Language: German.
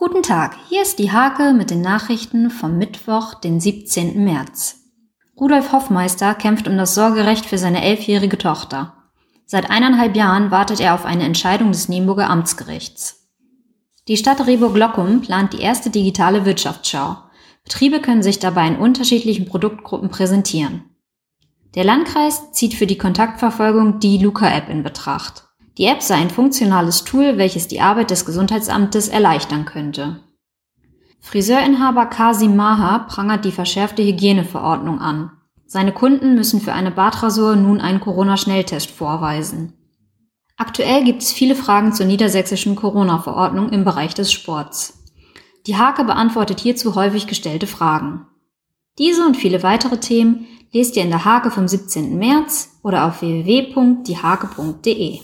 Guten Tag, hier ist die Hake mit den Nachrichten vom Mittwoch, den 17. März. Rudolf Hoffmeister kämpft um das Sorgerecht für seine elfjährige Tochter. Seit eineinhalb Jahren wartet er auf eine Entscheidung des Nienburger Amtsgerichts. Die Stadt Rehburg-Lockum plant die erste digitale Wirtschaftsschau. Betriebe können sich dabei in unterschiedlichen Produktgruppen präsentieren. Der Landkreis zieht für die Kontaktverfolgung die Luca-App in Betracht. Die App sei ein funktionales Tool, welches die Arbeit des Gesundheitsamtes erleichtern könnte. Friseurinhaber Kasim Maha prangert die verschärfte Hygieneverordnung an. Seine Kunden müssen für eine Bartrasur nun einen Corona-Schnelltest vorweisen. Aktuell gibt es viele Fragen zur niedersächsischen Corona-Verordnung im Bereich des Sports. Die Hake beantwortet hierzu häufig gestellte Fragen. Diese und viele weitere Themen lest ihr in der Hake vom 17. März oder auf www.diehake.de.